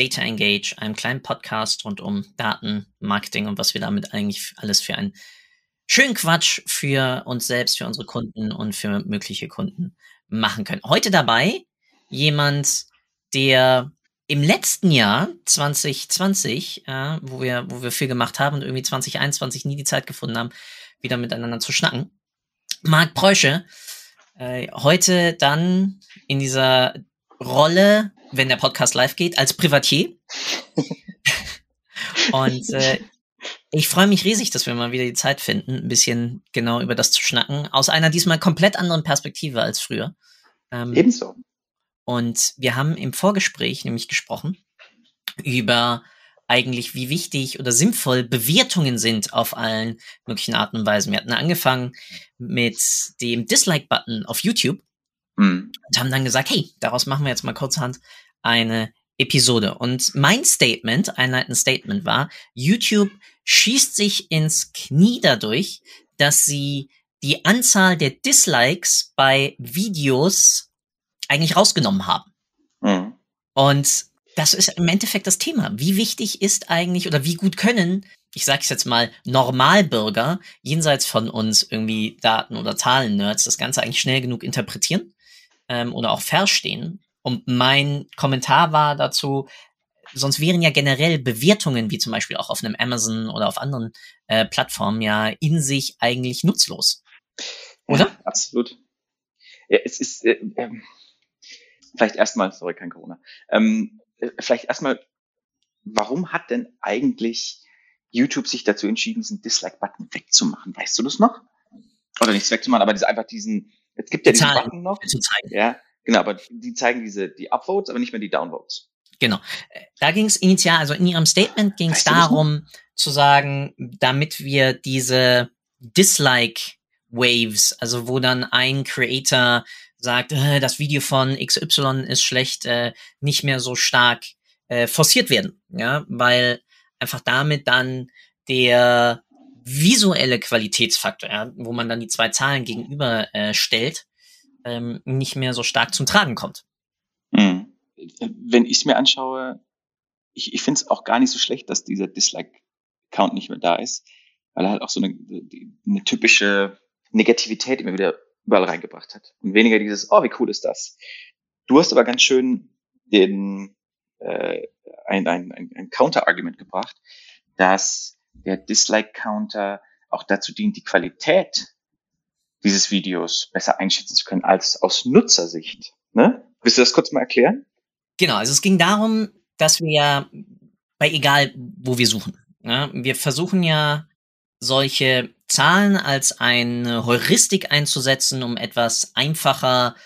Data Engage, einem kleinen Podcast rund um Daten, Marketing und was wir damit eigentlich alles für einen schönen Quatsch für uns selbst, für unsere Kunden und für mögliche Kunden machen können. Heute dabei jemand, der im letzten Jahr 2020, äh, wo wir wo wir viel gemacht haben und irgendwie 2021 nie die Zeit gefunden haben, wieder miteinander zu schnacken. Marc Preusche, äh, heute dann in dieser Rolle wenn der Podcast live geht, als Privatier. und äh, ich freue mich riesig, dass wir mal wieder die Zeit finden, ein bisschen genau über das zu schnacken, aus einer diesmal komplett anderen Perspektive als früher. Ähm, Ebenso. Und wir haben im Vorgespräch nämlich gesprochen über eigentlich, wie wichtig oder sinnvoll Bewertungen sind auf allen möglichen Arten und Weisen. Wir hatten angefangen mit dem Dislike-Button auf YouTube Mhm. Und haben dann gesagt, hey, daraus machen wir jetzt mal kurzhand eine Episode. Und mein Statement, einleitendes Statement war, YouTube schießt sich ins Knie dadurch, dass sie die Anzahl der Dislikes bei Videos eigentlich rausgenommen haben. Mhm. Und das ist im Endeffekt das Thema. Wie wichtig ist eigentlich oder wie gut können, ich sage es jetzt mal, Normalbürger jenseits von uns irgendwie Daten- oder Zahlen-Nerds das Ganze eigentlich schnell genug interpretieren? ähm, oder auch verstehen. Und mein Kommentar war dazu, sonst wären ja generell Bewertungen, wie zum Beispiel auch auf einem Amazon oder auf anderen äh, Plattformen, ja in sich eigentlich nutzlos. Oder? Ja, absolut. Ja, es ist äh, äh, vielleicht erstmal, sorry, kein Corona. Ähm, äh, vielleicht erstmal, warum hat denn eigentlich YouTube sich dazu entschieden, diesen Dislike-Button wegzumachen? Weißt du das noch? Oder nichts wegzumachen, aber einfach diesen, es gibt ja diesen Zahlen Button noch. Zu zeigen. Ja, genau, aber die zeigen diese, die Upvotes, aber nicht mehr die Downvotes. Genau. Da ging es initial, also in ihrem Statement ging es darum zu sagen, damit wir diese Dislike Waves, also wo dann ein Creator sagt, äh, das Video von XY ist schlecht, äh, nicht mehr so stark äh, forciert werden, ja, weil einfach damit dann der visuelle Qualitätsfaktor, ja, wo man dann die zwei Zahlen gegenüber äh, stellt, ähm, nicht mehr so stark zum Tragen kommt. Hm. Wenn ich es mir anschaue, ich, ich finde es auch gar nicht so schlecht, dass dieser Dislike-Count nicht mehr da ist, weil er halt auch so eine, eine typische Negativität immer wieder überall reingebracht hat. Und weniger dieses, oh, wie cool ist das. Du hast aber ganz schön den, äh, ein, ein, ein, ein Counter-Argument gebracht, dass der Dislike-Counter auch dazu dient, die Qualität dieses Videos besser einschätzen zu können als aus Nutzersicht. Ne? Willst du das kurz mal erklären? Genau, also es ging darum, dass wir ja bei egal, wo wir suchen. Ja, wir versuchen ja solche Zahlen als eine Heuristik einzusetzen, um etwas einfacher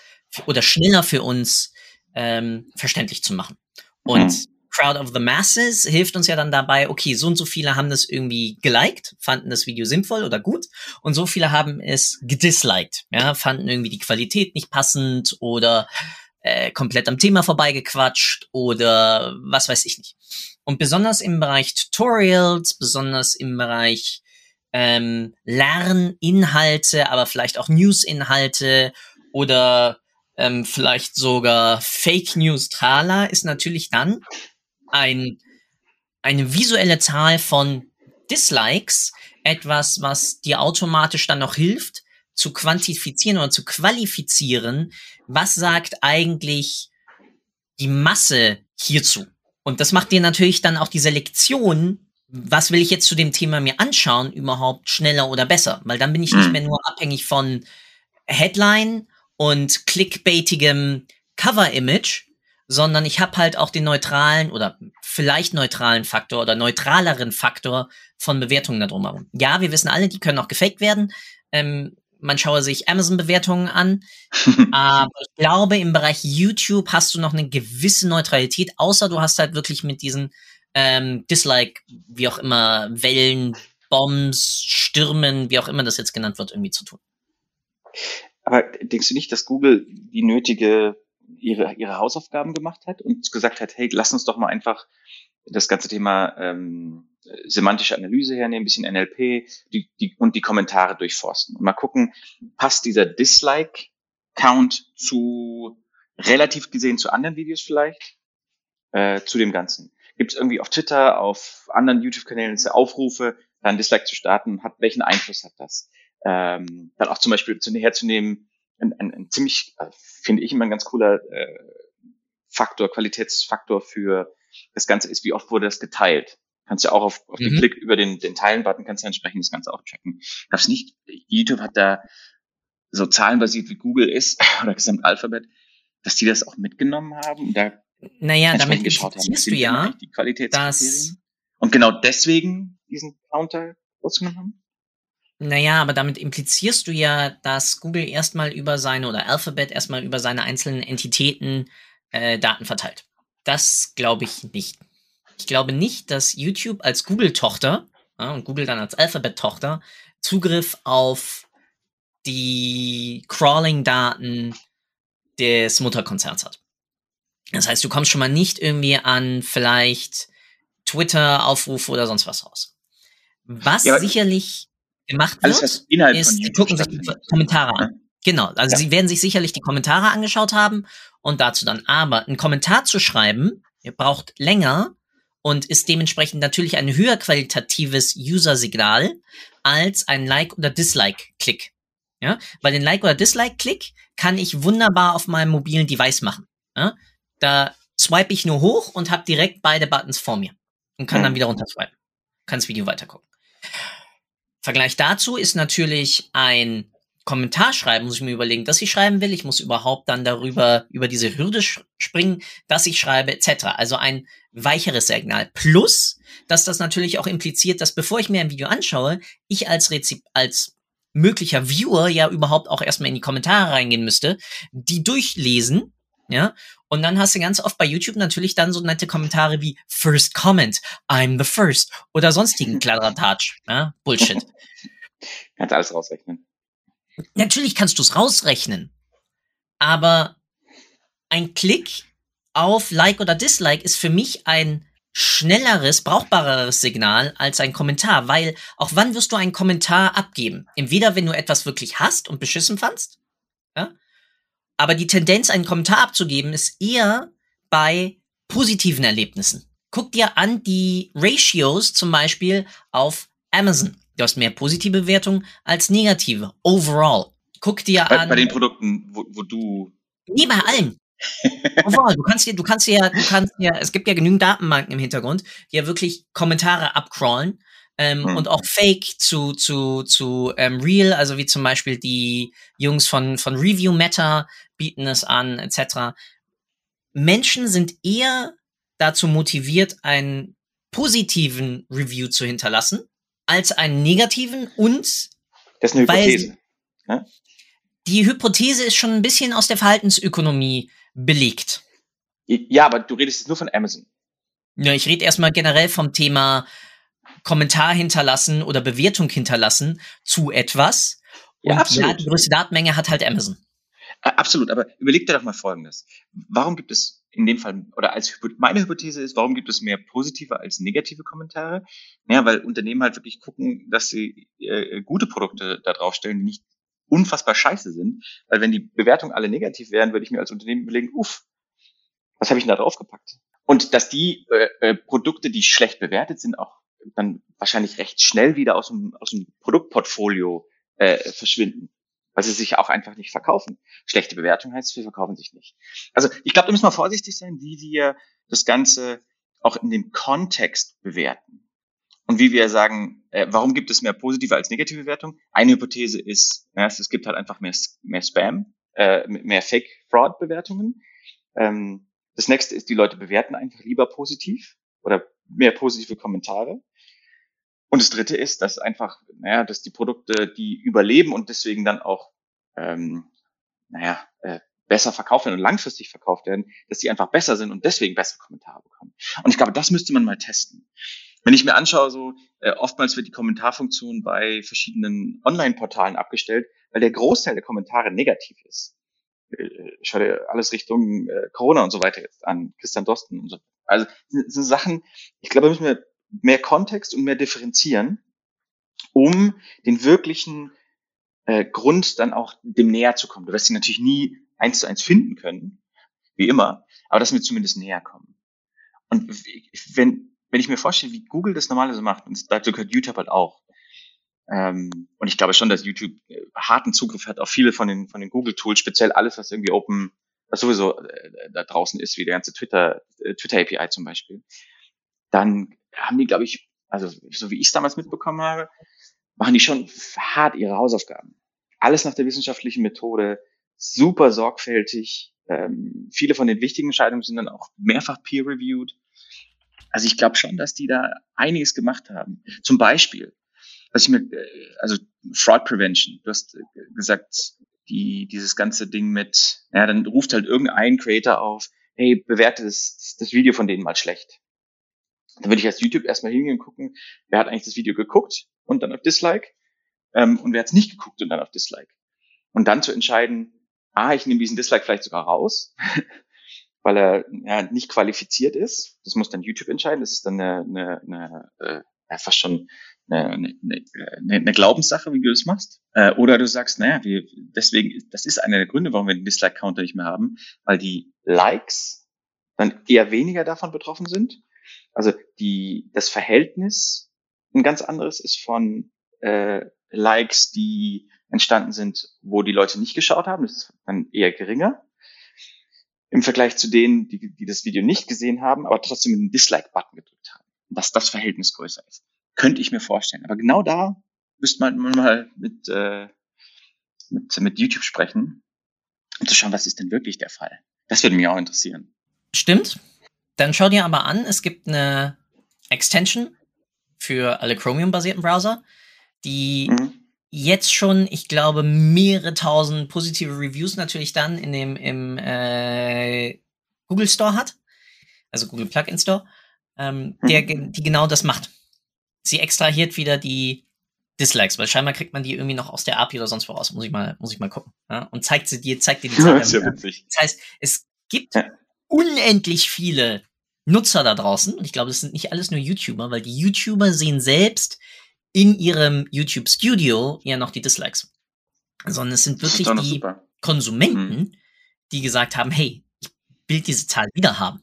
oder schneller für uns ähm, verständlich zu machen. Und hm. Crowd of the Masses hilft uns ja dann dabei, okay, so und so viele haben das irgendwie geliked, fanden das Video sinnvoll oder gut und so viele haben es gedisliked, ja, fanden irgendwie die Qualität nicht passend oder äh, komplett am Thema vorbeigequatscht oder was weiß ich nicht. Und besonders im Bereich Tutorials, besonders im Bereich ähm, Lerninhalte, aber vielleicht auch Newsinhalte oder ähm, vielleicht sogar Fake News Trala ist natürlich dann ein, eine visuelle Zahl von Dislikes etwas, was dir automatisch dann noch hilft, zu quantifizieren oder zu qualifizieren, was sagt eigentlich die Masse hierzu. Und das macht dir natürlich dann auch die Selektion, was will ich jetzt zu dem Thema mir anschauen, überhaupt schneller oder besser. Weil dann bin ich nicht hm. mehr nur abhängig von Headline und clickbaitigem Cover-Image, sondern ich habe halt auch den neutralen oder vielleicht neutralen Faktor oder neutraleren Faktor von Bewertungen da drumherum. Ja, wir wissen alle, die können auch gefaked werden. Ähm, man schaue sich Amazon-Bewertungen an. Aber ich glaube, im Bereich YouTube hast du noch eine gewisse Neutralität, außer du hast halt wirklich mit diesen ähm, Dislike, wie auch immer, Wellen, Bombs, Stürmen, wie auch immer das jetzt genannt wird, irgendwie zu tun. Aber denkst du nicht, dass Google die nötige ihre, ihre Hausaufgaben gemacht hat und gesagt hat, hey, lass uns doch mal einfach das ganze Thema ähm, semantische Analyse hernehmen, ein bisschen NLP die, die, und die Kommentare durchforsten und mal gucken, passt dieser Dislike-Count zu relativ gesehen zu anderen Videos vielleicht, äh, zu dem Ganzen. Gibt es irgendwie auf Twitter, auf anderen YouTube-Kanälen Aufrufe, dann Dislike zu starten? Hat, welchen Einfluss hat das? Ähm, dann auch zum Beispiel zu, herzunehmen, ein, ein, ziemlich, äh, finde ich immer ein ganz cooler äh, Faktor, Qualitätsfaktor für das Ganze ist, wie oft wurde das geteilt. Kannst ja auch auf, auf mhm. den Klick über den, den Teilen-Button kannst du entsprechend das Ganze auch checken. Darfst nicht, YouTube hat da so zahlenbasiert wie Google ist oder Gesamtalphabet, dass die das auch mitgenommen haben und da naja, damit geschaut haben. du ja, die Qualitätskriterien. Und genau deswegen diesen Counter rausgenommen haben? Naja, aber damit implizierst du ja, dass Google erstmal über seine oder Alphabet erstmal über seine einzelnen Entitäten äh, Daten verteilt. Das glaube ich nicht. Ich glaube nicht, dass YouTube als Google-Tochter ja, und Google dann als Alphabet-Tochter Zugriff auf die Crawling-Daten des Mutterkonzerns hat. Das heißt, du kommst schon mal nicht irgendwie an vielleicht Twitter-Aufrufe oder sonst was raus. Was ja, sicherlich gemacht wird, ist, die gucken sich die Kommentare an. Genau, also ja. sie werden sich sicherlich die Kommentare angeschaut haben und dazu dann. Aber ein Kommentar zu schreiben, braucht länger und ist dementsprechend natürlich ein höher qualitatives User-Signal als ein Like- oder Dislike-Klick. Ja, weil den Like- oder Dislike-Klick kann ich wunderbar auf meinem mobilen Device machen. Ja? Da swipe ich nur hoch und habe direkt beide Buttons vor mir und kann mhm. dann wieder runter swipen. Kann das Video weitergucken. Vergleich dazu ist natürlich ein Kommentar schreiben, muss ich mir überlegen, dass ich schreiben will. Ich muss überhaupt dann darüber, über diese Hürde springen, dass ich schreibe, etc. Also ein weicheres Signal. Plus, dass das natürlich auch impliziert, dass bevor ich mir ein Video anschaue, ich als Rezip als möglicher Viewer ja überhaupt auch erstmal in die Kommentare reingehen müsste, die durchlesen, ja, und dann hast du ganz oft bei YouTube natürlich dann so nette Kommentare wie First Comment, I'm the first oder sonstigen Kladderadatsch, ja, Bullshit. Kannst alles rausrechnen. Natürlich kannst du es rausrechnen, aber ein Klick auf Like oder Dislike ist für mich ein schnelleres, brauchbareres Signal als ein Kommentar, weil auch wann wirst du einen Kommentar abgeben? Entweder wenn du etwas wirklich hast und beschissen fandst, ja? Aber die Tendenz, einen Kommentar abzugeben, ist eher bei positiven Erlebnissen. Guck dir an die Ratios zum Beispiel auf Amazon. Du hast mehr positive Bewertungen als negative. Overall. Guck dir bei, an. Bei den Produkten, wo, wo du. Nee, bei allen. Overall. Du kannst dir, du kannst ja, du kannst ja, es gibt ja genügend Datenbanken im Hintergrund, die ja wirklich Kommentare abcrawlen. Ähm, hm. und auch Fake zu, zu, zu ähm, Real, also wie zum Beispiel die Jungs von, von Review Meta bieten es an, etc. Menschen sind eher dazu motiviert, einen positiven Review zu hinterlassen, als einen negativen und das ist eine Hypothese. Ja? Die Hypothese ist schon ein bisschen aus der Verhaltensökonomie belegt. Ja, aber du redest jetzt nur von Amazon. Ja, ich rede erstmal generell vom Thema Kommentar hinterlassen oder Bewertung hinterlassen zu etwas. Und ja, absolut. ja, die größte Datenmenge hat halt Amazon. Absolut, aber überleg dir doch mal Folgendes. Warum gibt es in dem Fall, oder als meine Hypothese ist, warum gibt es mehr positive als negative Kommentare? Ja, weil Unternehmen halt wirklich gucken, dass sie äh, gute Produkte da draufstellen, die nicht unfassbar scheiße sind. Weil wenn die Bewertungen alle negativ wären, würde ich mir als Unternehmen überlegen, uff, was habe ich denn da draufgepackt? Und dass die äh, äh, Produkte, die schlecht bewertet sind, auch dann wahrscheinlich recht schnell wieder aus dem, aus dem Produktportfolio äh, verschwinden weil sie sich auch einfach nicht verkaufen. Schlechte Bewertung heißt, sie verkaufen sich nicht. Also ich glaube, da müssen wir vorsichtig sein, wie wir das Ganze auch in dem Kontext bewerten. Und wie wir sagen, äh, warum gibt es mehr positive als negative Bewertung? Eine Hypothese ist, ja, es gibt halt einfach mehr, mehr Spam, äh, mehr Fake-Fraud-Bewertungen. Ähm, das nächste ist, die Leute bewerten einfach lieber positiv oder mehr positive Kommentare. Und das Dritte ist, dass einfach, naja, dass die Produkte, die überleben und deswegen dann auch, ähm, naja, äh, besser verkauft werden und langfristig verkauft werden, dass die einfach besser sind und deswegen bessere Kommentare bekommen. Und ich glaube, das müsste man mal testen. Wenn ich mir anschaue, so äh, oftmals wird die Kommentarfunktion bei verschiedenen Online-Portalen abgestellt, weil der Großteil der Kommentare negativ ist. Äh, schau dir alles Richtung äh, Corona und so weiter jetzt an, Christian Dosten und so. Also so Sachen, ich glaube, da müssen wir mehr Kontext und mehr differenzieren, um den wirklichen äh, Grund dann auch dem näher zu kommen. Du wirst ihn natürlich nie eins zu eins finden können, wie immer, aber dass wir zumindest näher kommen. Und wenn, wenn ich mir vorstelle, wie Google das normalerweise macht, und dazu gehört YouTube halt auch, ähm, und ich glaube schon, dass YouTube äh, harten Zugriff hat auf viele von den, von den Google-Tools, speziell alles, was irgendwie Open, was sowieso äh, da draußen ist, wie der ganze Twitter, äh, Twitter API zum Beispiel, dann haben die, glaube ich, also so wie ich es damals mitbekommen habe, machen die schon hart ihre Hausaufgaben. Alles nach der wissenschaftlichen Methode, super sorgfältig. Ähm, viele von den wichtigen Entscheidungen sind dann auch mehrfach peer-reviewed. Also ich glaube schon, dass die da einiges gemacht haben. Zum Beispiel, was ich mir, äh, also Fraud Prevention, du hast äh, gesagt, die, dieses ganze Ding mit, ja, dann ruft halt irgendein Creator auf, hey, bewerte das, das Video von denen mal schlecht. Dann würde ich als YouTube erstmal hingehen und gucken, wer hat eigentlich das Video geguckt und dann auf Dislike ähm, und wer hat es nicht geguckt und dann auf Dislike. Und dann zu entscheiden, ah, ich nehme diesen Dislike vielleicht sogar raus, weil er ja, nicht qualifiziert ist. Das muss dann YouTube entscheiden. Das ist dann eine, eine, eine äh, ja, fast schon eine, eine, eine, eine Glaubenssache, wie du das machst. Äh, oder du sagst, naja, wir, deswegen, das ist einer der Gründe, warum wir den Dislike-Counter nicht mehr haben, weil die Likes dann eher weniger davon betroffen sind. Also die, das Verhältnis ein ganz anderes ist von äh, Likes, die entstanden sind, wo die Leute nicht geschaut haben. Das ist dann eher geringer im Vergleich zu denen, die, die das Video nicht gesehen haben, aber trotzdem den Dislike-Button gedrückt haben. Dass das Verhältnis größer ist. Könnte ich mir vorstellen. Aber genau da müsste man mal mit, äh, mit, mit YouTube sprechen, um zu schauen, was ist denn wirklich der Fall. Das würde mich auch interessieren. Stimmt. Dann schau dir aber an, es gibt eine Extension für alle Chromium-basierten Browser, die mhm jetzt schon, ich glaube, mehrere tausend positive Reviews natürlich dann in dem im äh, Google Store hat, also Google Plugin Store, ähm, mhm. der die genau das macht. Sie extrahiert wieder die Dislikes, weil scheinbar kriegt man die irgendwie noch aus der API oder sonst wo raus. Muss ich mal, muss ich mal gucken. Ja? Und zeigt sie dir, zeigt dir die Zahl. das, ja witzig. das heißt, es gibt ja. Unendlich viele Nutzer da draußen. Und ich glaube, das sind nicht alles nur YouTuber, weil die YouTuber sehen selbst in ihrem YouTube Studio ja noch die Dislikes. Sondern es sind wirklich die super. Konsumenten, mhm. die gesagt haben, hey, ich will diese Zahl wieder haben.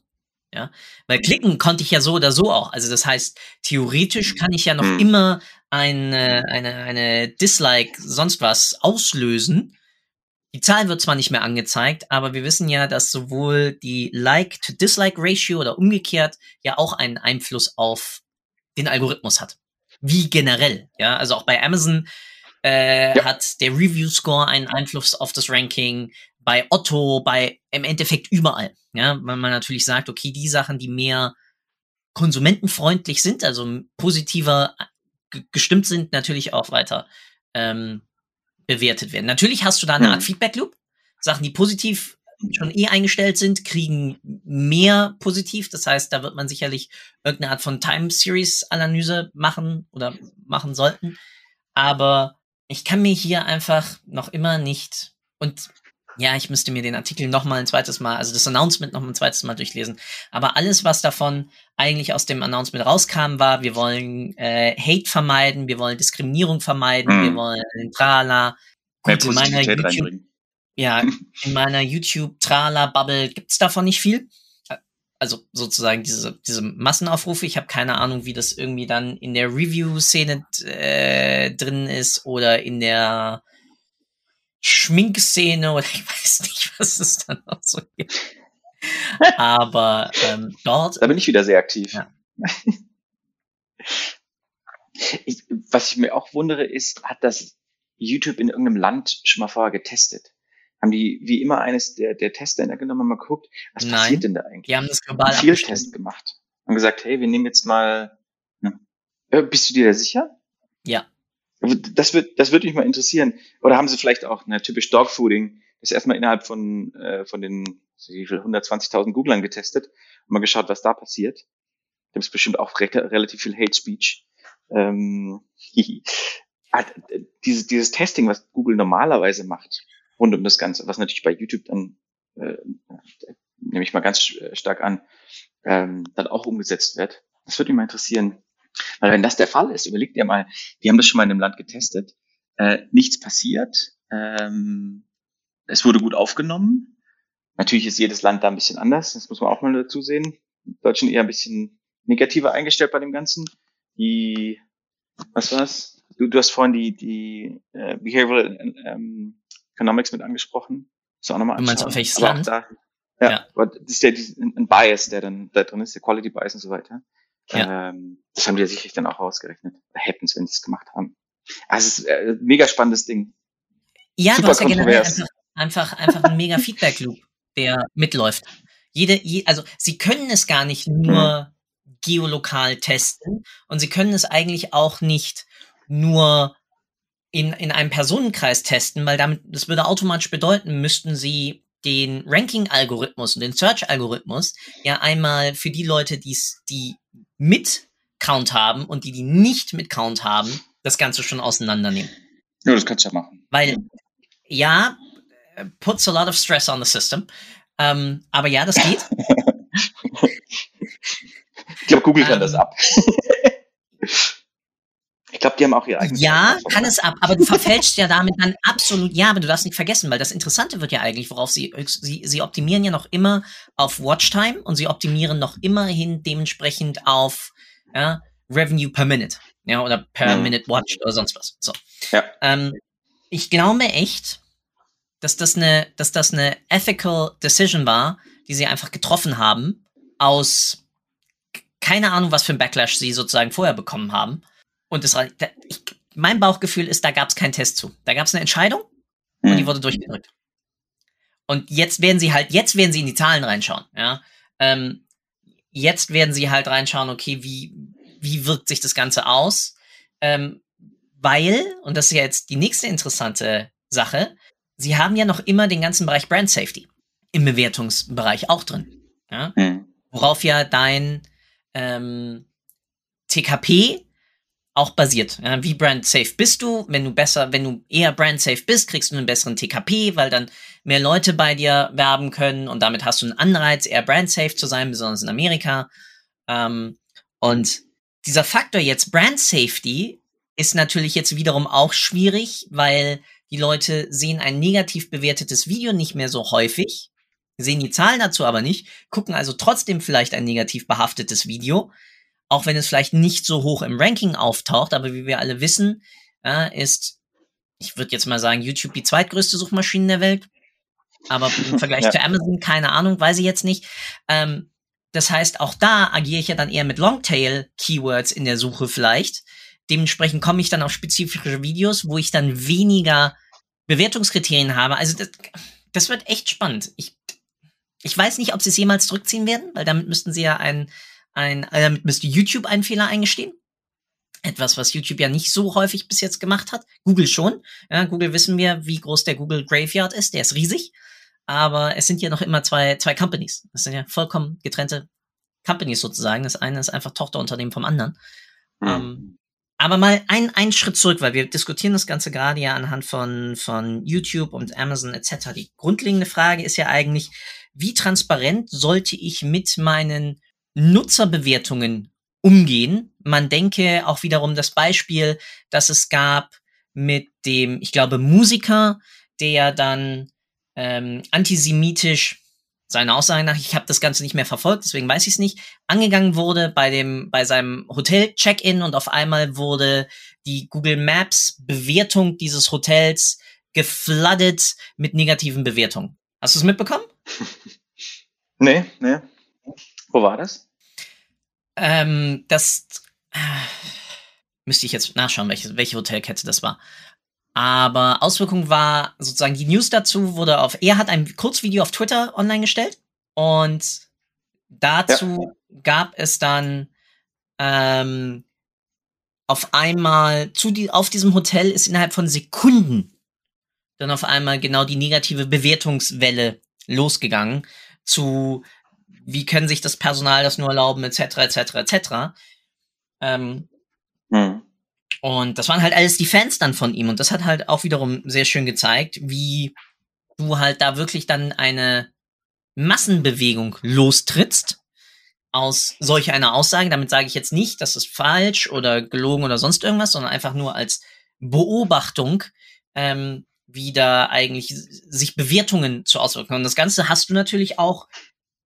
Ja, weil klicken konnte ich ja so oder so auch. Also das heißt, theoretisch kann ich ja noch mhm. immer eine, eine, eine Dislike sonst was auslösen. Die Zahl wird zwar nicht mehr angezeigt, aber wir wissen ja, dass sowohl die Like-to-Dislike-Ratio oder umgekehrt ja auch einen Einfluss auf den Algorithmus hat wie generell. Ja, also auch bei Amazon äh, ja. hat der Review Score einen Einfluss auf das Ranking. Bei Otto, bei im Endeffekt überall. Ja, weil man natürlich sagt, okay, die Sachen, die mehr konsumentenfreundlich sind, also positiver gestimmt sind, natürlich auch weiter ähm, bewertet werden. Natürlich hast du da eine Art Feedback Loop. Sachen, die positiv schon eh eingestellt sind, kriegen mehr positiv. Das heißt, da wird man sicherlich irgendeine Art von Time Series Analyse machen oder machen sollten. Aber ich kann mir hier einfach noch immer nicht und ja, ich müsste mir den Artikel noch mal ein zweites Mal, also das Announcement noch mal ein zweites Mal durchlesen. Aber alles, was davon eigentlich aus dem Announcement rauskam, war, wir wollen äh, Hate vermeiden, wir wollen Diskriminierung vermeiden, mhm. wir wollen Trala. Gut, in meiner YouTube, ja, in meiner YouTube-Trala-Bubble gibt's davon nicht viel. Also sozusagen diese, diese Massenaufrufe. Ich habe keine Ahnung, wie das irgendwie dann in der Review-Szene äh, drin ist oder in der Schminkszene oder ich weiß nicht, was es dann noch so gibt. Aber ähm, dort. Da bin ich wieder sehr aktiv. Ja. ich, was ich mir auch wundere, ist, hat das YouTube in irgendeinem Land schon mal vorher getestet? haben die wie immer eines der, der Testländer genommen, mal geguckt, was Nein, passiert denn da eigentlich? Die haben das global Viel Test gemacht und gesagt, hey, wir nehmen jetzt mal, ne, bist du dir da sicher? Ja. Das wird, das würde mich mal interessieren. Oder haben sie vielleicht auch, eine typisch Dogfooding, das erstmal innerhalb von, äh, von den wie viel, 120.000 Googlern getestet und mal geschaut, was da passiert. Da ist bestimmt auch re relativ viel Hate Speech. Ähm, ah, dieses, dieses Testing, was Google normalerweise macht, rund um das Ganze, was natürlich bei YouTube dann, äh, nehme ich mal ganz stark an, ähm, dann auch umgesetzt wird. Das würde mich mal interessieren. Weil wenn das der Fall ist, überlegt ihr mal, die haben das schon mal in einem Land getestet, äh, nichts passiert, ähm, es wurde gut aufgenommen. Natürlich ist jedes Land da ein bisschen anders, das muss man auch mal dazu sehen. Die Deutschen eher ein bisschen negativer eingestellt bei dem Ganzen. Die, was war's? Du, du hast vorhin die, die äh, Behavioral ähm, Economics mit angesprochen. Das auch nochmal Du meinst auf welches Land? Da, ja, ja. Das ist ja ein Bias, der dann da drin ist, der Quality Bias und so weiter. Ja. Ähm, das haben die ja sicherlich dann auch ausgerechnet. Hätten wenn sie es gemacht haben. Also es ist ein äh, mega spannendes Ding. Ja, Super du hast ja generell einfach, einfach, einfach ein mega Feedback Loop, der mitläuft. Jede, je, also sie können es gar nicht nur mhm. geolokal testen und sie können es eigentlich auch nicht nur in, in einem Personenkreis testen, weil damit, das würde automatisch bedeuten, müssten sie den Ranking-Algorithmus und den Search-Algorithmus ja einmal für die Leute, die's, die mit Count haben und die, die nicht mit Count haben, das Ganze schon auseinandernehmen. Ja, das kannst du ja machen. Weil, ja, puts a lot of stress on the system. Ähm, aber ja, das geht. ich glaube, Google kann ähm, das ab. Ich glaube, die haben auch ihr eigenes. Ja, kann es ab, aber du verfälschst ja damit dann absolut, ja, aber du darfst nicht vergessen, weil das Interessante wird ja eigentlich, worauf sie, sie, sie optimieren ja noch immer auf Watchtime und sie optimieren noch immerhin dementsprechend auf ja, Revenue per Minute, ja, oder per mhm. Minute Watched oder sonst was. So. Ja. Ähm, ich glaube echt, dass das eine, dass das eine ethical decision war, die sie einfach getroffen haben, aus keine Ahnung, was für ein Backlash sie sozusagen vorher bekommen haben und das, ich, mein Bauchgefühl ist, da gab es keinen Test zu. Da gab es eine Entscheidung und die hm. wurde durchgedrückt. Und jetzt werden sie halt, jetzt werden sie in die Zahlen reinschauen, ja. Ähm, jetzt werden sie halt reinschauen, okay, wie, wie wirkt sich das Ganze aus? Ähm, weil, und das ist ja jetzt die nächste interessante Sache, sie haben ja noch immer den ganzen Bereich Brand Safety im Bewertungsbereich auch drin. Ja? Mhm. Worauf ja dein ähm, TKP auch basiert. Ja, wie brand safe bist du? Wenn du besser, wenn du eher brand safe bist, kriegst du einen besseren TKP, weil dann mehr Leute bei dir werben können und damit hast du einen Anreiz, eher brand safe zu sein, besonders in Amerika. Ähm, und dieser Faktor jetzt Brand Safety ist natürlich jetzt wiederum auch schwierig, weil die Leute sehen ein negativ bewertetes Video nicht mehr so häufig, sehen die Zahlen dazu aber nicht, gucken also trotzdem vielleicht ein negativ behaftetes Video, auch wenn es vielleicht nicht so hoch im Ranking auftaucht, aber wie wir alle wissen, ja, ist, ich würde jetzt mal sagen, YouTube die zweitgrößte Suchmaschine der Welt. Aber im Vergleich ja. zu Amazon, keine Ahnung, weiß ich jetzt nicht. Ähm, das heißt, auch da agiere ich ja dann eher mit Longtail-Keywords in der Suche vielleicht. Dementsprechend komme ich dann auf spezifische Videos, wo ich dann weniger Bewertungskriterien habe. Also das, das wird echt spannend. Ich, ich weiß nicht, ob sie es jemals zurückziehen werden, weil damit müssten sie ja ein ein, äh, damit müsste YouTube einen Fehler eingestehen. Etwas, was YouTube ja nicht so häufig bis jetzt gemacht hat. Google schon. Ja, Google wissen wir, wie groß der Google Graveyard ist. Der ist riesig. Aber es sind ja noch immer zwei, zwei Companies. Das sind ja vollkommen getrennte Companies sozusagen. Das eine ist einfach Tochterunternehmen vom anderen. Mhm. Ähm, aber mal ein, einen Schritt zurück, weil wir diskutieren das Ganze gerade ja anhand von, von YouTube und Amazon etc. Die grundlegende Frage ist ja eigentlich, wie transparent sollte ich mit meinen Nutzerbewertungen umgehen. Man denke auch wiederum das Beispiel, das es gab mit dem, ich glaube, Musiker, der dann ähm, antisemitisch seiner Aussage nach, ich habe das Ganze nicht mehr verfolgt, deswegen weiß ich es nicht, angegangen wurde bei dem bei seinem Hotel Check-in und auf einmal wurde die Google Maps Bewertung dieses Hotels gefloodet mit negativen Bewertungen. Hast du es mitbekommen? Nee, nee. Wo war das? Ähm, das äh, müsste ich jetzt nachschauen, welche, welche Hotelkette das war. Aber Auswirkung war sozusagen die News dazu wurde auf, er hat ein Kurzvideo auf Twitter online gestellt und dazu ja. gab es dann ähm, auf einmal zu die, auf diesem Hotel ist innerhalb von Sekunden dann auf einmal genau die negative Bewertungswelle losgegangen zu wie können sich das Personal das nur erlauben, etc., etc., etc. Ähm, mhm. Und das waren halt alles die Fans dann von ihm. Und das hat halt auch wiederum sehr schön gezeigt, wie du halt da wirklich dann eine Massenbewegung lostrittst aus solch einer Aussage. Damit sage ich jetzt nicht, dass es falsch oder gelogen oder sonst irgendwas, sondern einfach nur als Beobachtung, ähm, wie da eigentlich sich Bewertungen zu auswirken. Und das Ganze hast du natürlich auch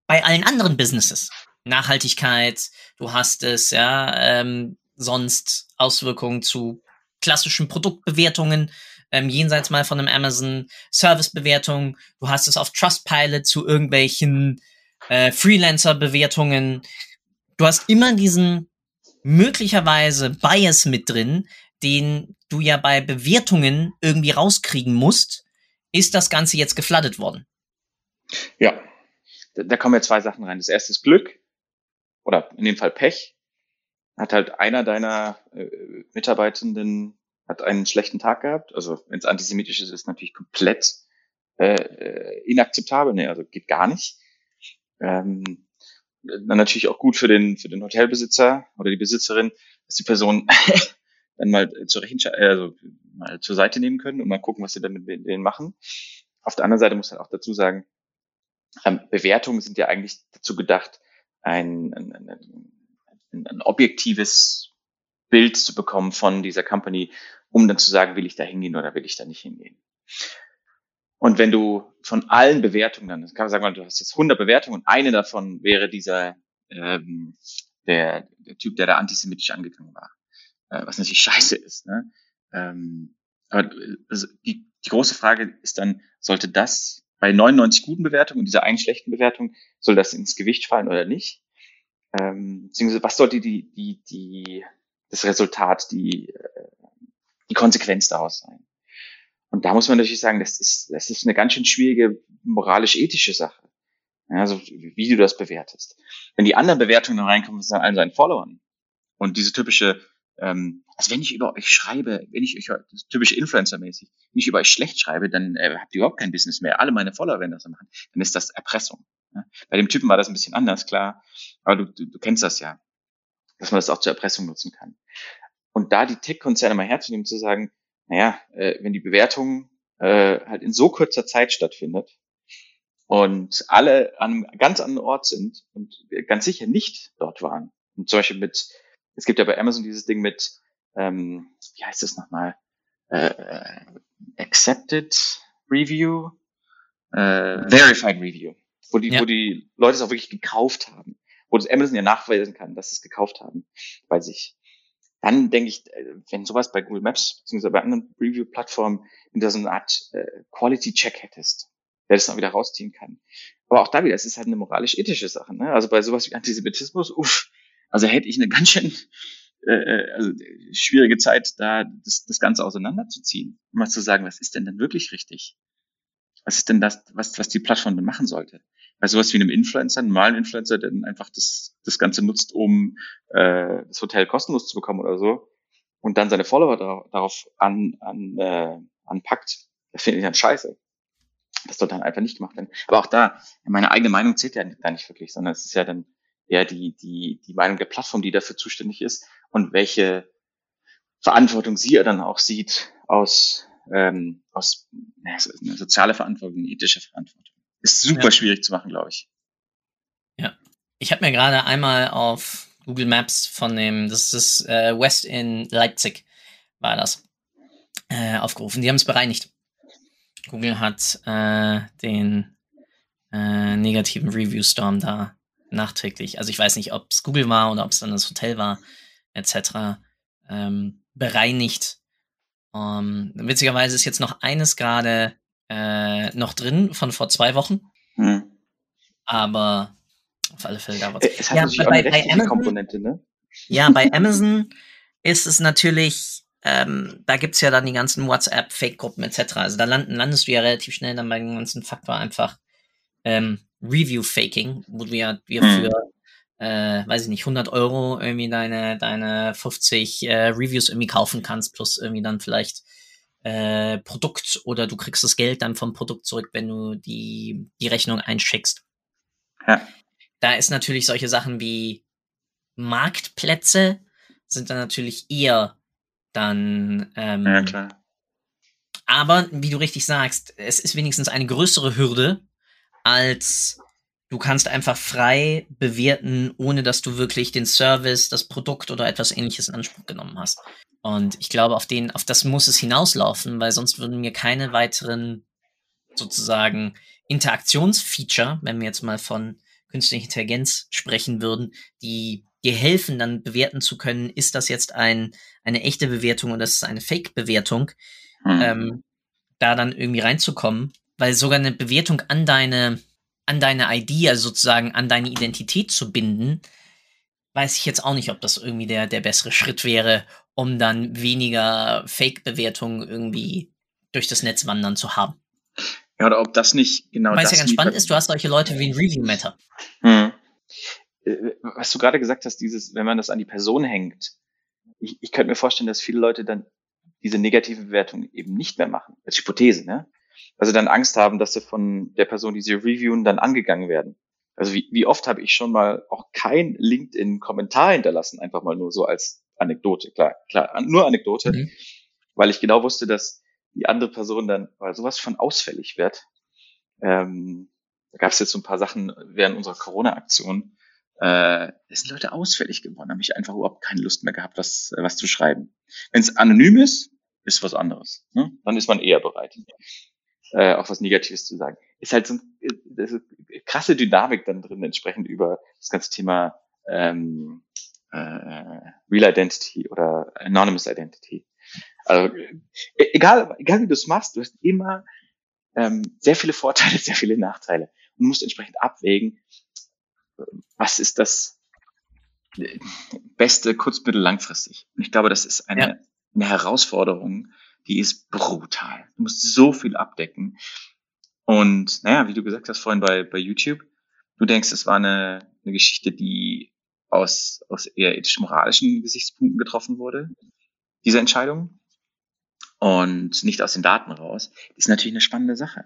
bei allen anderen Businesses. Nachhaltigkeit, du hast es, ja, ähm, sonst Auswirkungen zu klassischen Produktbewertungen, ähm, jenseits mal von einem Amazon Servicebewertung. Du hast es auf Trustpilot zu irgendwelchen äh, Freelancer-Bewertungen. Du hast immer diesen möglicherweise Bias mit drin, den du ja bei Bewertungen irgendwie rauskriegen musst. Ist das Ganze jetzt gefladdet worden? Ja, da, da kommen ja zwei Sachen rein. Das erste ist Glück oder in dem Fall Pech. Hat halt einer deiner äh, Mitarbeitenden hat einen schlechten Tag gehabt. Also wenn es antisemitisch ist, ist natürlich komplett äh, äh, inakzeptabel. Nee, also geht gar nicht. Ähm, dann natürlich auch gut für den für den Hotelbesitzer oder die Besitzerin, dass die Person dann mal zur Rechenschaft, also mal zur Seite nehmen können und mal gucken, was sie dann mit denen machen. Auf der anderen Seite muss man auch dazu sagen, Bewertungen sind ja eigentlich dazu gedacht, ein, ein, ein, ein objektives Bild zu bekommen von dieser Company, um dann zu sagen, will ich da hingehen oder will ich da nicht hingehen. Und wenn du von allen Bewertungen, dann kann man sagen, du hast jetzt 100 Bewertungen und eine davon wäre dieser ähm, der, der Typ, der da antisemitisch angegangen war, äh, was natürlich scheiße ist. Ne? Ähm, aber also die, die große Frage ist dann, sollte das bei 99 guten Bewertungen und dieser einen schlechten Bewertung, soll das ins Gewicht fallen oder nicht? Ähm, beziehungsweise was sollte die, die, die, das Resultat, die, äh, die Konsequenz daraus sein? Und da muss man natürlich sagen, das ist, das ist eine ganz schön schwierige moralisch-ethische Sache. Ja, also wie du das bewertest. Wenn die anderen Bewertungen reinkommen von allen seinen Followern und diese typische ähm, also wenn ich über euch schreibe, wenn ich euch, das typisch Influencer-mäßig, wenn ich über euch schlecht schreibe, dann äh, habt ihr überhaupt kein Business mehr. Alle meine Follower werden das so machen. Dann ist das Erpressung. Ja? Bei dem Typen war das ein bisschen anders, klar. Aber du, du, du kennst das ja, dass man das auch zur Erpressung nutzen kann. Und da die Tech-Konzerne mal herzunehmen, zu sagen, naja, äh, wenn die Bewertung äh, halt in so kurzer Zeit stattfindet und alle an einem ganz anderen Ort sind und ganz sicher nicht dort waren, und zum Beispiel mit es gibt ja bei Amazon dieses Ding mit, ähm, wie heißt das nochmal? Äh, äh, accepted Review, äh, Verified Review, wo die, ja. wo die Leute es auch wirklich gekauft haben, wo das Amazon ja nachweisen kann, dass sie es gekauft haben bei sich. Dann denke ich, äh, wenn sowas bei Google Maps beziehungsweise bei anderen Review-Plattformen, wenn du so eine Art äh, Quality-Check hättest, der das dann wieder rausziehen kann. Aber auch da wieder, es ist halt eine moralisch-ethische Sache. Ne? Also bei sowas wie Antisemitismus, uff, also hätte ich eine ganz schön äh, äh, also schwierige Zeit, da das, das Ganze auseinanderzuziehen. Mal zu sagen, was ist denn denn wirklich richtig? Was ist denn das, was, was die Plattform denn machen sollte? Bei sowas wie einem Influencer, einem normalen Influencer, der dann einfach das, das Ganze nutzt, um äh, das Hotel kostenlos zu bekommen oder so, und dann seine Follower darauf, darauf an, an, äh, anpackt, das finde ich dann scheiße. Das soll dann einfach nicht gemacht werden. Aber auch da, meine eigene Meinung zählt ja da nicht wirklich, sondern es ist ja dann eher die, die, die Meinung der Plattform, die dafür zuständig ist und welche Verantwortung sie dann auch sieht aus, ähm, aus eine soziale Verantwortung, eine ethische Verantwortung. Ist super ja. schwierig zu machen, glaube ich. Ja. Ich habe mir gerade einmal auf Google Maps von dem, das ist äh, West in Leipzig, war das, äh, aufgerufen. Die haben es bereinigt. Google hat äh, den äh, negativen Review Storm da nachträglich, also ich weiß nicht, ob es Google war oder ob es dann das Hotel war, etc., ähm, bereinigt. Ähm, witzigerweise ist jetzt noch eines gerade äh, noch drin von vor zwei Wochen. Hm. Aber auf alle Fälle da was. Äh, es hat ja, natürlich bei, auch eine bei Amazon, Komponente, ne? Ja, bei Amazon ist es natürlich, ähm, da gibt's ja dann die ganzen WhatsApp-Fake-Gruppen etc. Also da landen, landest du ja relativ schnell dann bei dem ganzen Faktor einfach ähm, Review-Faking, wo wir, wir hm. für äh, weiß ich nicht, 100 Euro irgendwie deine, deine 50 äh, Reviews irgendwie kaufen kannst, plus irgendwie dann vielleicht äh, Produkt oder du kriegst das Geld dann vom Produkt zurück, wenn du die, die Rechnung einschickst. Ja. Da ist natürlich solche Sachen wie Marktplätze sind dann natürlich eher dann ähm, ja, klar. Aber wie du richtig sagst, es ist wenigstens eine größere Hürde als du kannst einfach frei bewerten, ohne dass du wirklich den Service, das Produkt oder etwas ähnliches in Anspruch genommen hast. Und ich glaube, auf den, auf das muss es hinauslaufen, weil sonst würden mir keine weiteren sozusagen Interaktionsfeature, wenn wir jetzt mal von künstlicher Intelligenz sprechen würden, die dir helfen, dann bewerten zu können, ist das jetzt ein, eine echte Bewertung oder ist es eine Fake-Bewertung, hm. ähm, da dann irgendwie reinzukommen, weil sogar eine Bewertung an deine an deine ID, also sozusagen an deine Identität zu binden, weiß ich jetzt auch nicht, ob das irgendwie der, der bessere Schritt wäre, um dann weniger Fake-Bewertungen irgendwie durch das Netz wandern zu haben. Ja, oder ob das nicht genau Weil es ja ganz spannend ist, du hast solche Leute wie ein Review Matter. Hm. Äh, was du gerade gesagt hast, dieses, wenn man das an die Person hängt, ich, ich könnte mir vorstellen, dass viele Leute dann diese negative Bewertung eben nicht mehr machen. Als Hypothese, ne? Also dann Angst haben, dass sie von der Person, die sie reviewen, dann angegangen werden. Also wie, wie oft habe ich schon mal auch kein LinkedIn-Kommentar hinterlassen, einfach mal nur so als Anekdote, klar, klar, nur Anekdote, mhm. weil ich genau wusste, dass die andere Person dann weil sowas von ausfällig wird. Ähm, da gab es jetzt so ein paar Sachen während unserer Corona-Aktion. Äh, es sind Leute ausfällig geworden, habe ich einfach überhaupt keine Lust mehr gehabt, was, was zu schreiben. Wenn es anonym ist, ist was anderes. Ne? Dann ist man eher bereit äh, auch was Negatives zu sagen. Ist halt so eine krasse Dynamik dann drin, entsprechend über das ganze Thema ähm, äh, Real Identity oder Anonymous Identity. Also e-, egal, egal wie du es machst, du hast immer ähm, sehr viele Vorteile, sehr viele Nachteile und musst entsprechend abwägen, was ist das beste kurz-, mittel-, langfristig. Und ich glaube, das ist eine, ja. eine Herausforderung, die ist brutal. Du musst so viel abdecken. Und naja, wie du gesagt hast vorhin bei, bei YouTube, du denkst, es war eine, eine Geschichte, die aus, aus eher ethisch-moralischen Gesichtspunkten getroffen wurde, diese Entscheidung. Und nicht aus den Daten raus. Ist natürlich eine spannende Sache.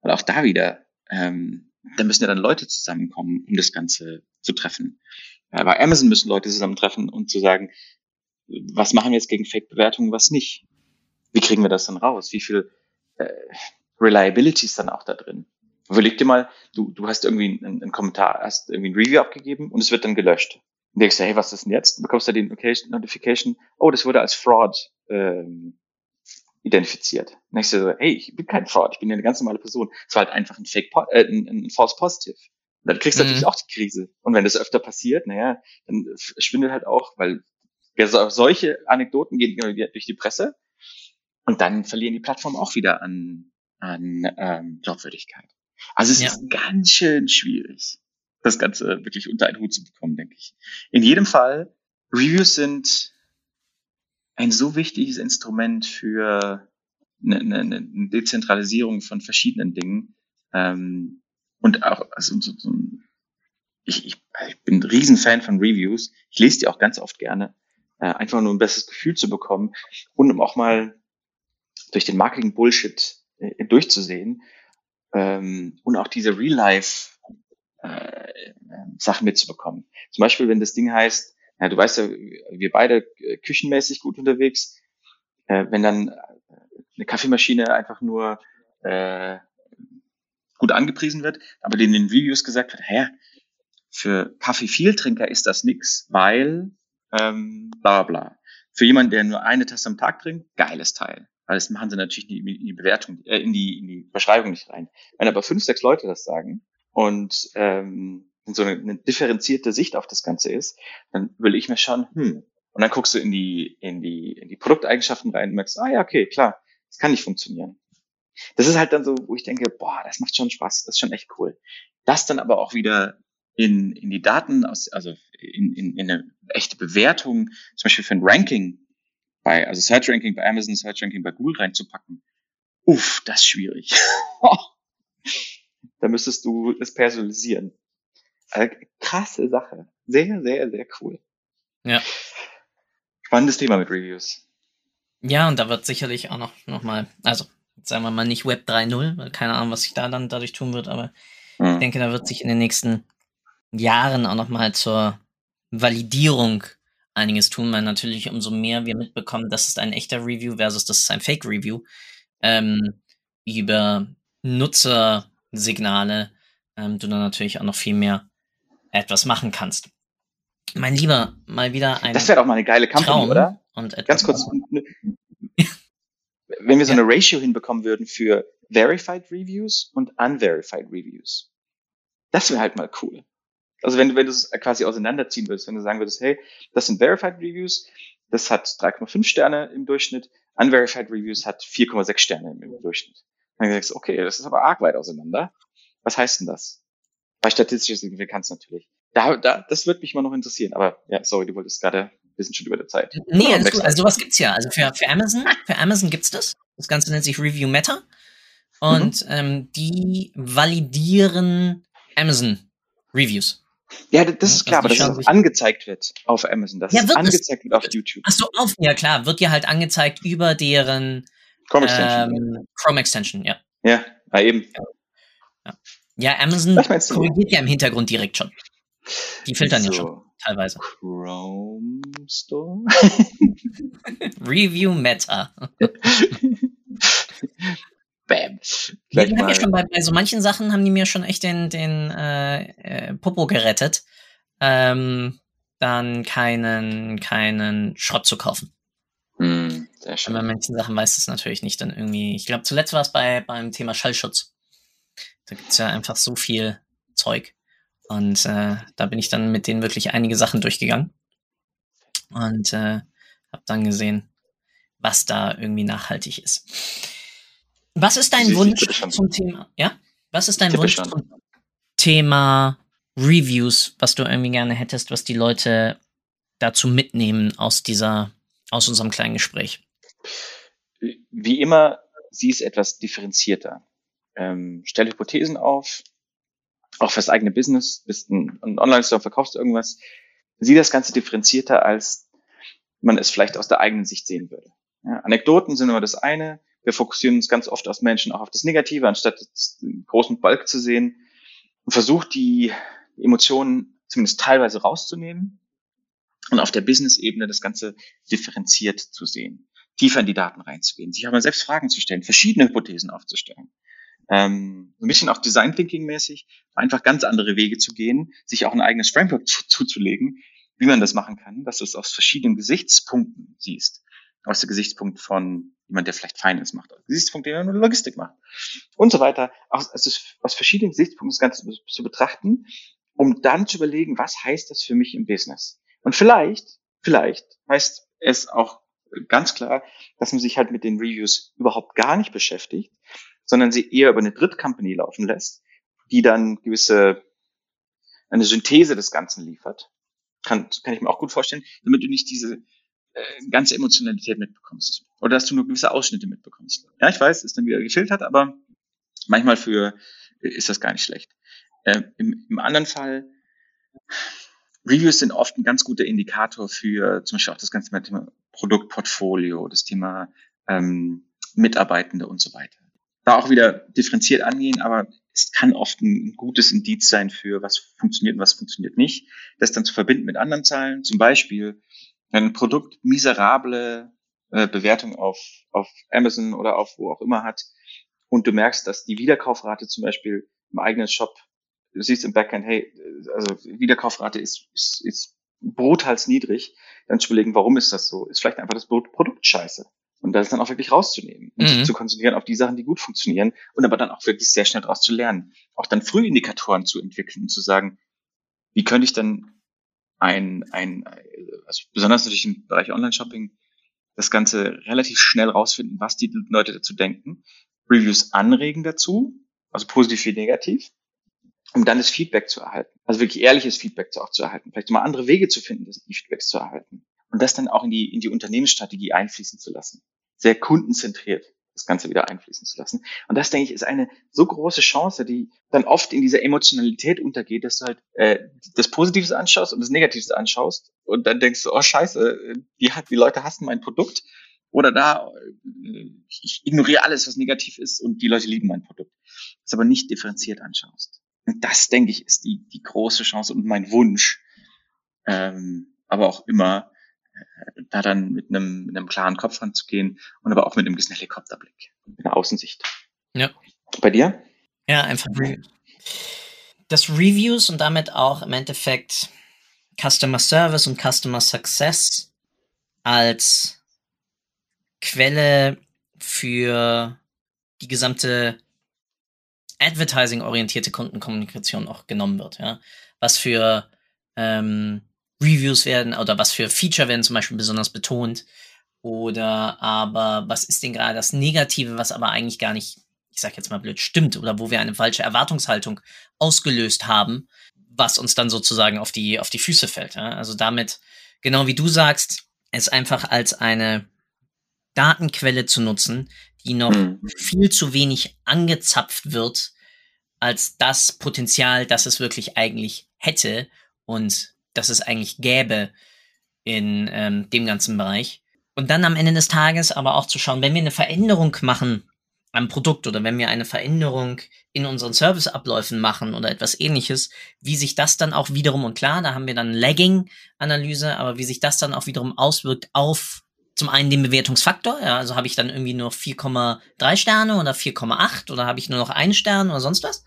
Weil auch da wieder, ähm, da müssen ja dann Leute zusammenkommen, um das Ganze zu treffen. Bei Amazon müssen Leute zusammentreffen und zu sagen, was machen wir jetzt gegen Fake-Bewertungen, was nicht wie kriegen wir das dann raus? Wie viel äh, Reliability ist dann auch da drin? Überleg dir mal, du, du hast irgendwie einen, einen Kommentar, hast irgendwie ein Review abgegeben und es wird dann gelöscht. Und denkst du, hey, was ist denn jetzt? Du bekommst du die Notification, oh, das wurde als Fraud ähm, identifiziert. Und denkst du so, hey, ich bin kein Fraud, ich bin ja eine ganz normale Person. Es war halt einfach ein Fake, äh, ein, ein False Positive. Und dann kriegst du mhm. natürlich auch die Krise. Und wenn das öfter passiert, naja, dann schwindet halt auch, weil ja, solche Anekdoten gehen durch die Presse und dann verlieren die Plattformen auch wieder an, an ähm, Glaubwürdigkeit. Also es ja. ist ganz schön schwierig, das Ganze wirklich unter einen Hut zu bekommen, denke ich. In jedem Fall, Reviews sind ein so wichtiges Instrument für eine, eine, eine Dezentralisierung von verschiedenen Dingen. Ähm, und auch, also so, so ich, ich, ich bin ein Riesenfan von Reviews. Ich lese die auch ganz oft gerne. Äh, einfach nur ein besseres Gefühl zu bekommen und um auch mal durch den Marketing-Bullshit äh, durchzusehen ähm, und auch diese Real-Life-Sachen äh, mitzubekommen. Zum Beispiel, wenn das Ding heißt, ja, du weißt ja, wir beide äh, küchenmäßig gut unterwegs, äh, wenn dann äh, eine Kaffeemaschine einfach nur äh, gut angepriesen wird, aber in den Reviews gesagt wird, hä, für Kaffee-Vieltrinker ist das nix, weil ähm, bla bla. Für jemanden, der nur eine Tasse am Tag trinkt, geiles Teil. Weil das machen sie natürlich in die Bewertung, äh, in die, in die Beschreibung nicht rein. Wenn aber fünf, sechs Leute das sagen und ähm, so eine, eine differenzierte Sicht auf das Ganze ist, dann will ich mir schon, hm, und dann guckst du in die, in die, in die Produkteigenschaften rein und merkst, ah ja, okay, klar, das kann nicht funktionieren. Das ist halt dann so, wo ich denke, boah, das macht schon Spaß, das ist schon echt cool. Das dann aber auch wieder in, in die Daten, aus, also in, in, in eine echte Bewertung, zum Beispiel für ein Ranking bei, also Search Ranking bei Amazon, Search Ranking bei Google reinzupacken. Uff, das ist schwierig. da müsstest du es personalisieren. Also, krasse Sache. Sehr, sehr, sehr cool. Ja. Spannendes Thema mit Reviews. Ja, und da wird sicherlich auch noch, noch mal, also sagen wir mal nicht Web 3.0, weil keine Ahnung, was sich da dann dadurch tun wird, aber Mhm. ich denke, da wird sich in den nächsten Jahren auch noch mal zur Validierung einiges tun, weil natürlich umso mehr wir mitbekommen, das ist ein echter Review versus das ist ein Fake Review, ähm, über Nutzersignale ähm, du dann natürlich auch noch viel mehr etwas machen kannst. Mein Lieber, mal wieder ein Das wäre doch mal eine geile Company, Traum oder? und Ganz kurz. Wenn wir so eine Ratio hinbekommen würden für Verified Reviews und Unverified Reviews. Das wäre halt mal cool. Also wenn, du wenn du es quasi auseinanderziehen würdest, wenn du sagen würdest, hey, das sind Verified Reviews, das hat 3,5 Sterne im Durchschnitt, Unverified Reviews hat 4,6 Sterne im, im Durchschnitt. Dann sagst du, okay, das ist aber arg weit auseinander. Was heißt denn das? Bei statistischer Signifikanz natürlich. Da, da, das würde mich mal noch interessieren. Aber ja, sorry, du wolltest gerade, wir sind schon über der Zeit. Nee, alles gut. Also sowas gibt's ja. Also für, für Amazon, für Amazon gibt's das. Das Ganze nennt sich Review Meta. Und ähm, die validieren Amazon Reviews. Ja, das das ist Ja, klar, also aber dass es angezeigt wird auf Amazon, dass Ja, wird es. angezeigt wird auf YouTube. Ach so, auf, ja klar, wird dir halt angezeigt über deren Chrome Extension. ähm, Chrome Extension, ja. ja, na eben. Ja, Amazon meinst du? korrigiert ja im Hintergrund direkt schon. Die filtern ja schon so, teilweise. Chrome Store. Review Meta. Bam. Gleich die haben ja schon bei, bei so manchen Sachen haben die mir schon echt den, den äh, äh, Popo gerettet, ähm, dann keinen, keinen Schrott zu kaufen. Hm, sehr schön. bei manchen Sachen weiß es natürlich nicht dann irgendwie. Ich glaube, zuletzt war es bei beim Thema Schallschutz. Da gibt's ja einfach so viel Zeug. Und äh, da bin ich dann mit denen wirklich einige Sachen durchgegangen. Und äh, habe dann gesehen, was da irgendwie nachhaltig ist. Was ist dein Sie- Wunsch zum Thema? Ja? Was ist dein Wunsch zum Thema Reviews, was du irgendwie gerne hättest, was die Leute dazu mitnehmen aus dieser, aus unserem kleinen Gespräch? Wie immer, sie ist etwas differenzierter. Ähm, stell Hypothesen auf, auch fürs eigene Business, bist ein, ein Online-Store, verkaufst irgendwas. Sieh das Ganze differenzierter, als man es vielleicht aus der eigenen Sicht sehen würde. Ja, Anekdoten sind immer das eine. Wir fokussieren uns ganz oft als Menschen auch auf das Negative, anstatt den großen Balk zu sehen. Und versucht die Emotionen zumindest teilweise rauszunehmen und auf der Business-Ebene das Ganze differenziert zu sehen, tiefer in die Daten reinzugehen, sich aber selbst Fragen zu stellen, verschiedene Hypothesen aufzustellen. Ähm, ein bisschen auch Design Thinking mäßig, einfach ganz andere Wege zu gehen, sich auch ein eigenes Framework zu, zuzulegen, wie man das machen kann, dass du es aus verschiedenen Gesichtspunkten siehst. Aus dem Gesichtspunkt von jemand, der vielleicht Finance macht, aus dem Gesichtspunkt, der nur Logistik macht und so weiter. Aus, also aus verschiedenen Gesichtspunkten das Ganze zu, betrachten, um dann zu überlegen, was heißt das für mich im Business? Und vielleicht, vielleicht heißt es auch ganz klar, dass man sich halt mit den Reviews überhaupt gar nicht beschäftigt, sondern sie eher über eine Drittcompany laufen lässt, die dann gewisse, eine Synthese des Ganzen liefert. Kann, kann ich mir auch gut vorstellen, damit du nicht diese ganze Emotionalität mitbekommst. Oder dass du nur gewisse Ausschnitte mitbekommst. Ja, ich weiß, ist dann wieder gefiltert, aber manchmal für ist das gar nicht schlecht. Äh, im, Im anderen Fall, Reviews sind oft ein ganz guter Indikator für zum Beispiel auch das ganze Thema Produktportfolio, das Thema ähm, Mitarbeitende und so weiter. Da auch wieder differenziert angehen, aber es kann oft ein gutes Indiz sein für, was funktioniert und was funktioniert nicht. Das dann zu verbinden mit anderen Zahlen, zum Beispiel, ein Produkt miserable äh, Bewertung auf, auf Amazon oder auf wo auch immer hat und du merkst, dass die Wiederkaufrate zum Beispiel im eigenen Shop, du siehst im Backend, hey, also Wiederkaufrate ist, ist, ist brutals niedrig, dann zu überlegen, warum ist das so? Ist vielleicht einfach das Produkt scheiße. Und das dann auch wirklich rauszunehmen und Mhm. sich zu konzentrieren auf die Sachen, die gut funktionieren und aber dann auch wirklich sehr schnell daraus zu lernen. Auch dann Frühindikatoren zu entwickeln und zu sagen, wie könnte ich denn ein, ein also besonders natürlich im Bereich Online-Shopping, das Ganze relativ schnell rausfinden, was die Leute dazu denken, Reviews anregen dazu, also positiv wie negativ, um dann das Feedback zu erhalten. Also wirklich ehrliches Feedback auch zu erhalten. Vielleicht mal andere Wege zu finden, das Feedbacks zu erhalten. Und das dann auch in die, in die Unternehmensstrategie einfließen zu lassen. Sehr kundenzentriert das Ganze wieder einfließen zu lassen. Und das, denke ich, ist eine so große Chance, die dann oft in dieser Emotionalität untergeht, dass du halt äh, das Positives anschaust und das Negatives anschaust und dann denkst du, oh scheiße, die, die Leute hassen mein Produkt. Oder da, äh, ich ignoriere alles, was negativ ist und die Leute lieben mein Produkt. Das aber nicht differenziert anschaust. Und das, denke ich, ist die, die große Chance und mein Wunsch. Ähm, aber auch immer, da dann mit einem, mit einem klaren Kopf ranzugehen und aber auch mit einem gewissen Helikopterblick, mit einer Außensicht. Ja. Bei dir? Ja, einfach das Reviews und damit auch im Endeffekt Customer Service und Customer Success als Quelle für die gesamte Advertising-orientierte Kundenkommunikation auch genommen wird. Ja? Was für ähm, Reviews werden oder was für Feature werden zum Beispiel besonders betont. Oder aber was ist denn gerade das Negative, was aber eigentlich gar nicht, ich sag jetzt mal blöd, stimmt oder wo wir eine falsche Erwartungshaltung ausgelöst haben, was uns dann sozusagen auf die, auf die Füße fällt. Ja? Also damit, genau wie du sagst, es einfach als eine Datenquelle zu nutzen, die noch mhm. viel zu wenig angezapft wird, als das Potenzial, das es wirklich eigentlich hätte und das es eigentlich gäbe in ähm, dem ganzen Bereich. Und dann am Ende des Tages aber auch zu schauen, wenn wir eine Veränderung machen am Produkt oder wenn wir eine Veränderung in unseren Serviceabläufen machen oder etwas ähnliches, wie sich das dann auch wiederum, und klar, da haben wir dann Lagging-Analyse, aber wie sich das dann auch wiederum auswirkt auf zum einen den Bewertungsfaktor, ja, also habe ich dann irgendwie nur 4,3 Sterne oder 4,8 oder habe ich nur noch einen Stern oder sonst was.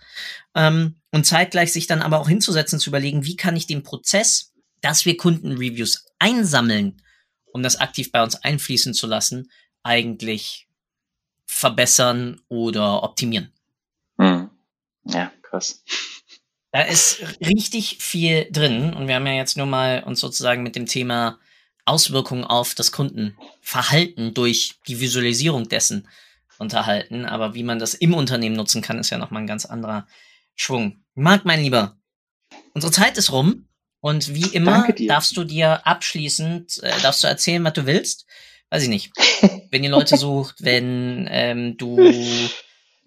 Ähm, und zeitgleich sich dann aber auch hinzusetzen, zu überlegen, wie kann ich den Prozess, dass wir Kundenreviews einsammeln, um das aktiv bei uns einfließen zu lassen, eigentlich verbessern oder optimieren. Hm. Ja, krass. Da ist richtig viel drin und wir haben ja jetzt nur mal uns sozusagen mit dem Thema Auswirkungen auf das Kundenverhalten durch die Visualisierung dessen unterhalten. Aber wie man das im Unternehmen nutzen kann, ist ja nochmal ein ganz anderer Schwung. Marc, mein Lieber, unsere Zeit ist rum. Und wie immer darfst du dir abschließend, äh, darfst du erzählen, was du willst. Weiß ich nicht. wenn ihr Leute sucht, wenn ähm, du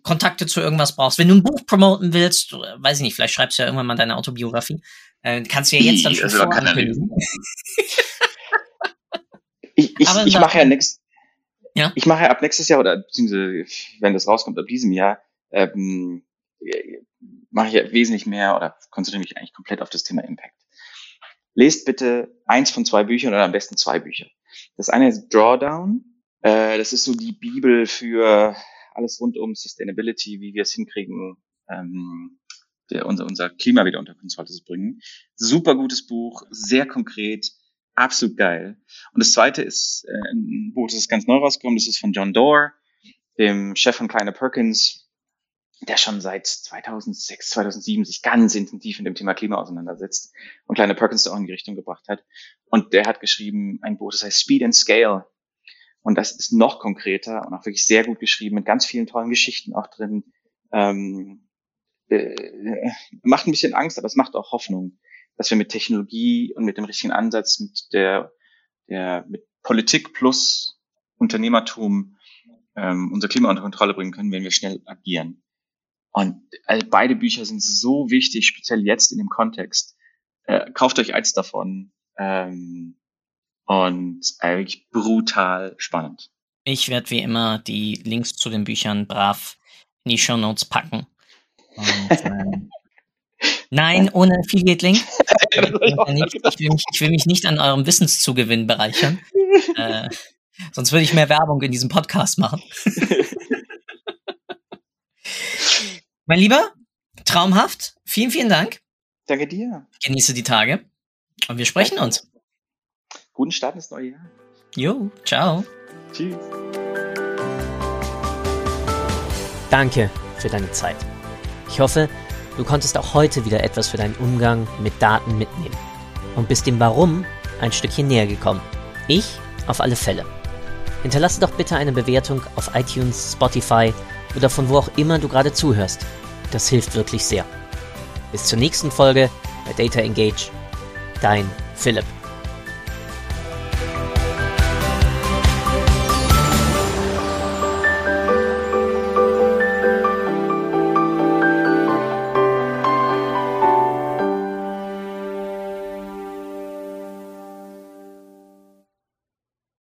Kontakte zu irgendwas brauchst, wenn du ein Buch promoten willst, weiß ich nicht, vielleicht schreibst du ja irgendwann mal deine Autobiografie, äh, kannst du ja jetzt dann schon also, vorankündigen. Ich, ich, ich mache ja nächstes, ja? ich mache ja ab nächstes Jahr oder beziehungsweise wenn das rauskommt ab diesem Jahr, ähm, mache ich ja wesentlich mehr oder konzentriere mich eigentlich komplett auf das Thema Impact. Lest bitte eins von zwei Büchern oder am besten zwei Bücher. Das eine ist Drawdown. Äh, das ist so die Bibel für alles rund um Sustainability, wie wir es hinkriegen, ähm, unser Klima wieder unter Kontrolle zu bringen. Super gutes Buch, sehr konkret, absolut geil. Und das zweite ist äh, ein Buch, das ist ganz neu rausgekommen, das ist von John Doerr, dem Chef von Kleiner Perkins, der schon seit 2006, 2007 sich ganz intensiv mit dem Thema Klima auseinandersetzt und Kleiner Perkins auch in die Richtung gebracht hat. Und der hat geschrieben ein Buch, das heißt Speed and Scale. Und das ist noch konkreter und auch wirklich sehr gut geschrieben, mit ganz vielen tollen Geschichten auch drin. Ähm, äh, macht ein bisschen Angst, aber es macht auch Hoffnung dass wir mit Technologie und mit dem richtigen Ansatz, mit der, der mit Politik plus Unternehmertum ähm, unser Klima unter Kontrolle bringen können, wenn wir schnell agieren. Und äh, beide Bücher sind so wichtig, speziell jetzt in dem Kontext. Äh, kauft euch eins davon. Ähm, und äh, wirklich brutal spannend. Ich werde wie immer die Links zu den Büchern brav in die Show Notes packen. Und, äh, Nein, ohne Affiliate-Link. Ich, mich, ich will mich nicht an eurem Wissenszugewinn bereichern. Äh, sonst würde ich mehr Werbung in diesem Podcast machen. Mein Lieber, traumhaft. Vielen, vielen Dank. Danke dir. Genieße die Tage. Und wir sprechen uns. Guten Start ins neue Jahr. Jo, ciao. Tschüss. Danke für deine Zeit. Ich hoffe, Du konntest auch heute wieder etwas für deinen Umgang mit Daten mitnehmen und bist dem Warum ein Stückchen näher gekommen. Ich auf alle Fälle. Hinterlasse doch bitte eine Bewertung auf iTunes, Spotify oder von wo auch immer du gerade zuhörst. Das hilft wirklich sehr. Bis zur nächsten Folge bei Data Engage. Dein Philipp.